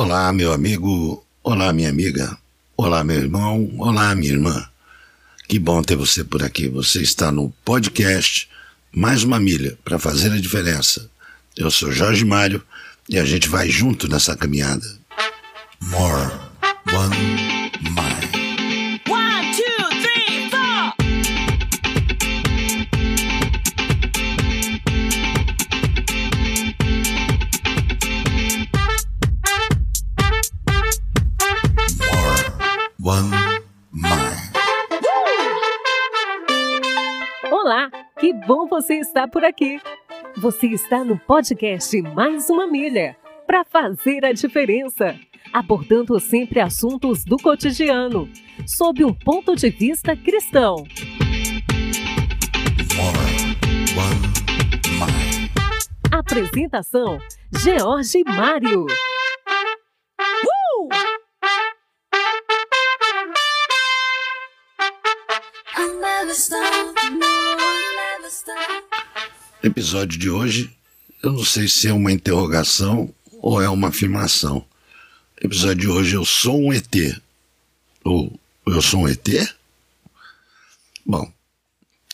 Olá, meu amigo. Olá, minha amiga. Olá, meu irmão. Olá, minha irmã. Que bom ter você por aqui. Você está no podcast Mais uma Milha para fazer a diferença. Eu sou Jorge Mário e a gente vai junto nessa caminhada. More One Mind. Bom você estar por aqui. Você está no podcast Mais uma Milha para fazer a diferença, abordando sempre assuntos do cotidiano, sob um ponto de vista cristão. Apresentação: George Mário. I'll never. Episódio de hoje, eu não sei se é uma interrogação ou é uma afirmação. episódio de hoje, eu sou um ET. Ou eu sou um ET? Bom,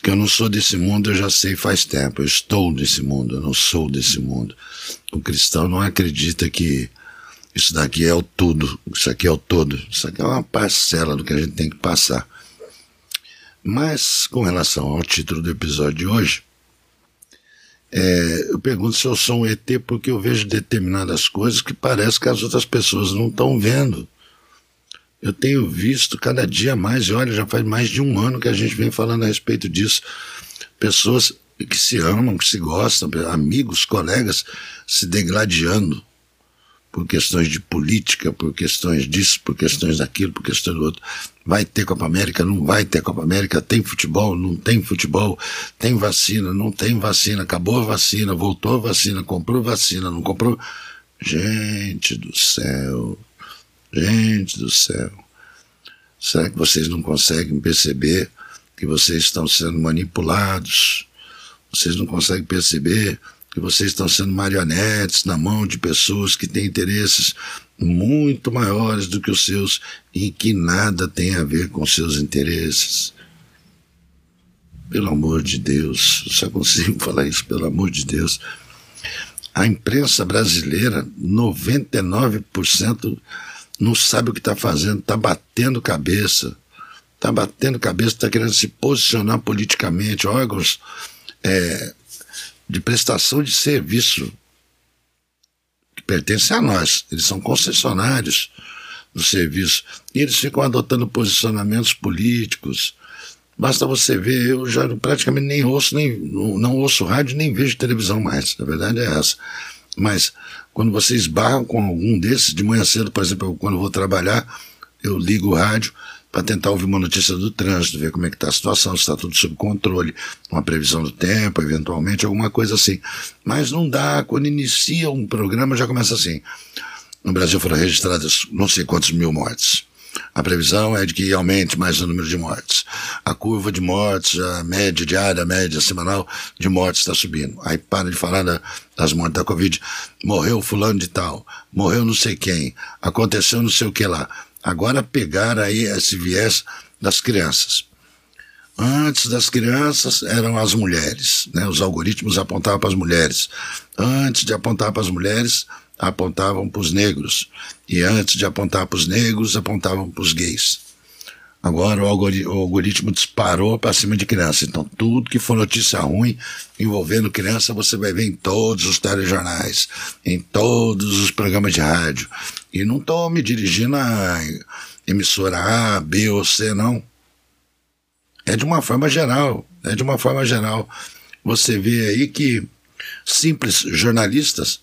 que eu não sou desse mundo, eu já sei faz tempo. Eu estou nesse mundo, eu não sou desse mundo. O cristão não acredita que isso daqui é o tudo, isso aqui é o todo. Isso aqui é uma parcela do que a gente tem que passar. Mas, com relação ao título do episódio de hoje, é, eu pergunto se eu sou um ET porque eu vejo determinadas coisas que parece que as outras pessoas não estão vendo. Eu tenho visto cada dia mais, e olha, já faz mais de um ano que a gente vem falando a respeito disso. Pessoas que se amam, que se gostam, amigos, colegas se degladiando por questões de política, por questões disso, por questões daquilo, por questões do outro. Vai ter Copa América, não vai ter Copa América, tem futebol, não tem futebol, tem vacina, não tem vacina, acabou a vacina, voltou a vacina, comprou vacina, não comprou. Gente do céu, gente do céu. Será que vocês não conseguem perceber que vocês estão sendo manipulados? Vocês não conseguem perceber que vocês estão sendo marionetes na mão de pessoas que têm interesses muito maiores do que os seus e que nada tem a ver com seus interesses. Pelo amor de Deus, só consigo falar isso, pelo amor de Deus. A imprensa brasileira, 99% não sabe o que está fazendo, está batendo cabeça, está batendo cabeça, está querendo se posicionar politicamente, órgãos é, de prestação de serviço que pertencem a nós. Eles são concessionários do serviço. E eles ficam adotando posicionamentos políticos. Basta você ver, eu já praticamente nem ouço, nem, não, ouço rádio, nem vejo televisão mais. A verdade é essa. Mas quando você esbarra com algum desses, de manhã cedo, por exemplo, quando eu vou trabalhar, eu ligo o rádio para tentar ouvir uma notícia do trânsito, ver como é que está a situação, se está tudo sob controle, uma previsão do tempo, eventualmente, alguma coisa assim. Mas não dá, quando inicia um programa já começa assim. No Brasil foram registradas não sei quantos mil mortes. A previsão é de que aumente mais o número de mortes. A curva de mortes, a média diária, a média semanal de mortes está subindo. Aí para de falar da- das mortes da Covid. Morreu fulano de tal, morreu não sei quem, aconteceu não sei o que lá. Agora pegar aí esse viés das crianças. Antes das crianças eram as mulheres, né? os algoritmos apontavam para as mulheres. Antes de apontar para as mulheres, apontavam para os negros. E antes de apontar para os negros, apontavam para os gays. Agora o, algori- o algoritmo disparou para cima de criança. Então, tudo que for notícia ruim envolvendo criança, você vai ver em todos os telejornais, em todos os programas de rádio. E não estou me dirigindo a emissora A, B ou C, não. É de uma forma geral. É de uma forma geral. Você vê aí que simples jornalistas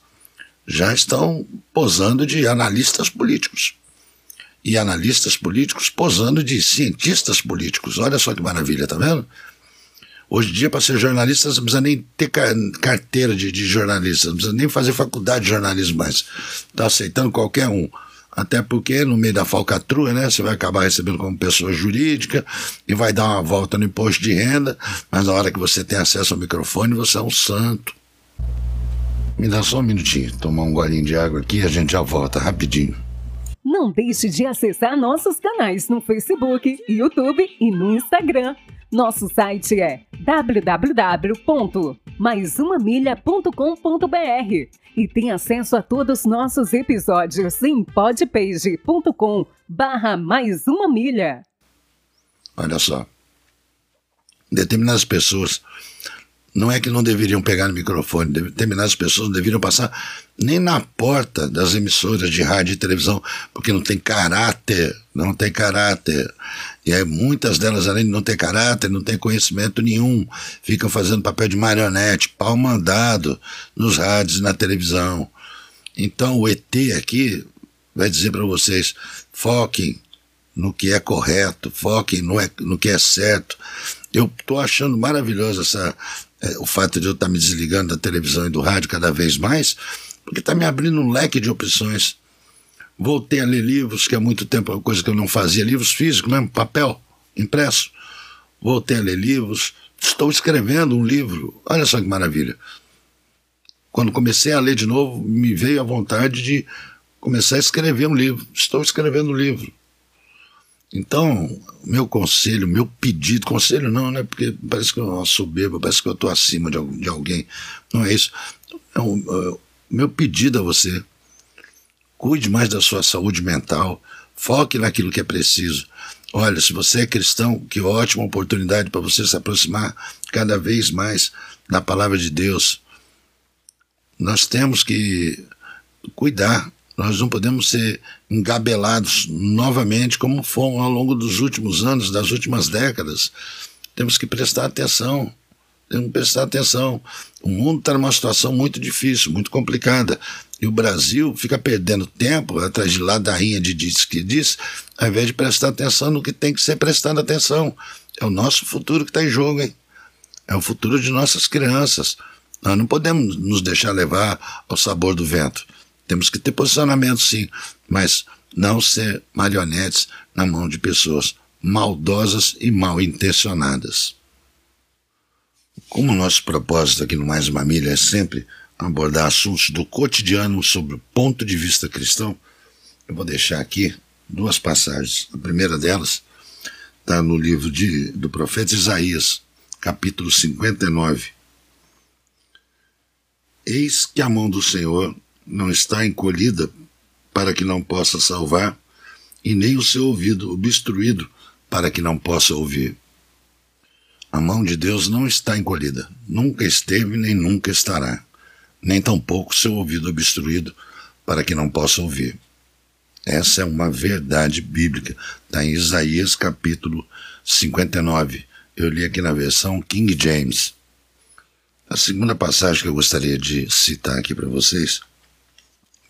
já estão posando de analistas políticos. E analistas políticos posando de cientistas políticos. Olha só que maravilha, tá vendo? Hoje em dia, para ser jornalista, você não precisa nem ter ca- carteira de, de jornalista, não precisa nem fazer faculdade de jornalismo mais. Está aceitando qualquer um. Até porque, no meio da falcatrua, né, você vai acabar recebendo como pessoa jurídica e vai dar uma volta no imposto de renda, mas na hora que você tem acesso ao microfone, você é um santo. Me dá só um minutinho, tomar um golinho de água aqui e a gente já volta rapidinho. Não deixe de acessar nossos canais no Facebook, YouTube e no Instagram. Nosso site é www.maisumamilha.com.br e tem acesso a todos os nossos episódios em podpage.com barra mais uma milha. Olha só. Determinadas pessoas não é que não deveriam pegar no microfone, determinadas pessoas não deveriam passar nem na porta das emissoras de rádio e televisão, porque não tem caráter, não tem caráter. E aí muitas delas, além de não ter caráter, não tem conhecimento nenhum, ficam fazendo papel de marionete, pau mandado nos rádios e na televisão. Então o ET aqui vai dizer para vocês: foquem no que é correto, foquem no, é, no que é certo. Eu estou achando maravilhoso essa, é, o fato de eu estar tá me desligando da televisão e do rádio cada vez mais, porque está me abrindo um leque de opções. Voltei a ler livros, que há muito tempo é uma coisa que eu não fazia, livros físicos mesmo, papel, impresso. Voltei a ler livros, estou escrevendo um livro, olha só que maravilha. Quando comecei a ler de novo, me veio a vontade de começar a escrever um livro. Estou escrevendo um livro. Então, meu conselho, meu pedido, conselho não, né? Porque parece que eu sou soberba, parece que eu estou acima de, de, alguém. Não é isso. É um, meu pedido a você, cuide mais da sua saúde mental, foque naquilo que é preciso. Olha, se você é cristão, que ótima oportunidade para você se aproximar cada vez mais da palavra de Deus. Nós temos que cuidar nós não podemos ser engabelados novamente como fomos ao longo dos últimos anos, das últimas décadas. Temos que prestar atenção. Temos que prestar atenção. O mundo está numa situação muito difícil, muito complicada. E o Brasil fica perdendo tempo atrás de ladainha de diz que diz, ao invés de prestar atenção no que tem que ser prestando atenção. É o nosso futuro que está em jogo, hein? É o futuro de nossas crianças. Nós não podemos nos deixar levar ao sabor do vento. Temos que ter posicionamento, sim, mas não ser marionetes na mão de pessoas maldosas e mal intencionadas. Como nosso propósito aqui no Mais Uma Milha é sempre abordar assuntos do cotidiano sob o ponto de vista cristão, eu vou deixar aqui duas passagens. A primeira delas está no livro de, do profeta Isaías, capítulo 59. Eis que a mão do Senhor não está encolhida para que não possa salvar, e nem o seu ouvido obstruído para que não possa ouvir. A mão de Deus não está encolhida, nunca esteve nem nunca estará, nem tampouco seu ouvido obstruído para que não possa ouvir. Essa é uma verdade bíblica, está em Isaías capítulo 59. Eu li aqui na versão King James. A segunda passagem que eu gostaria de citar aqui para vocês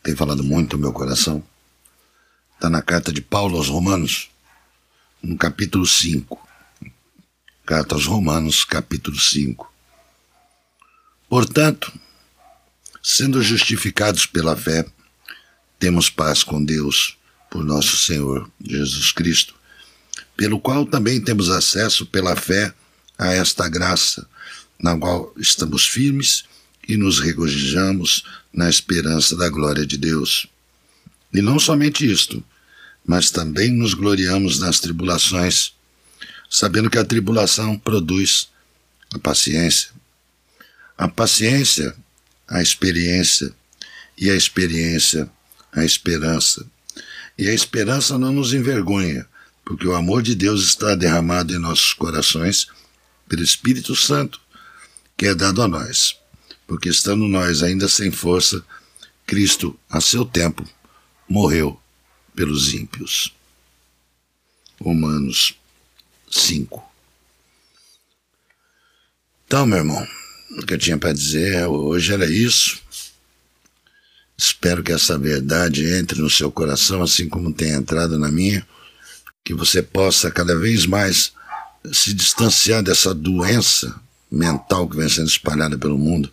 tem falado muito no meu coração, está na carta de Paulo aos Romanos, no capítulo 5. Carta aos Romanos, capítulo 5. Portanto, sendo justificados pela fé, temos paz com Deus por nosso Senhor Jesus Cristo, pelo qual também temos acesso pela fé a esta graça, na qual estamos firmes e nos regozijamos na esperança da glória de Deus. E não somente isto, mas também nos gloriamos nas tribulações, sabendo que a tribulação produz a paciência. A paciência, a experiência, e a experiência, a esperança. E a esperança não nos envergonha, porque o amor de Deus está derramado em nossos corações pelo Espírito Santo, que é dado a nós porque estando nós ainda sem força, Cristo, a seu tempo, morreu pelos ímpios. Romanos 5. Então, meu irmão, o que eu tinha para dizer hoje era isso. Espero que essa verdade entre no seu coração, assim como tem entrado na minha, que você possa cada vez mais se distanciar dessa doença mental que vem sendo espalhada pelo mundo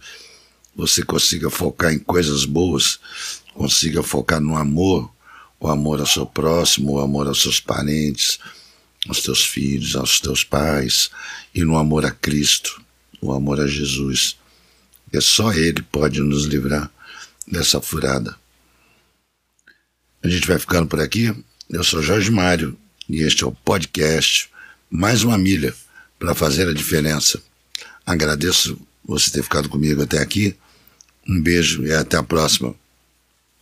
você consiga focar em coisas boas, consiga focar no amor, o amor ao seu próximo, o amor aos seus parentes, aos teus filhos, aos teus pais, e no amor a Cristo, o amor a Jesus. É só Ele pode nos livrar dessa furada. A gente vai ficando por aqui. Eu sou Jorge Mário e este é o podcast Mais uma Milha para fazer a diferença. Agradeço você ter ficado comigo até aqui. Um beijo e até a próxima.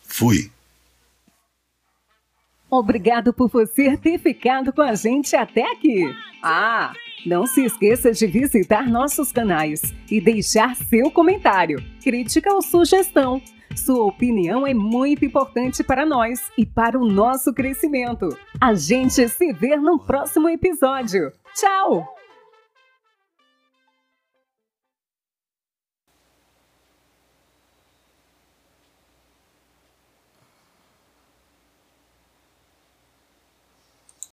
Fui. Obrigado por você ter ficado com a gente até aqui. Ah, não se esqueça de visitar nossos canais e deixar seu comentário, crítica ou sugestão. Sua opinião é muito importante para nós e para o nosso crescimento. A gente se vê no próximo episódio. Tchau!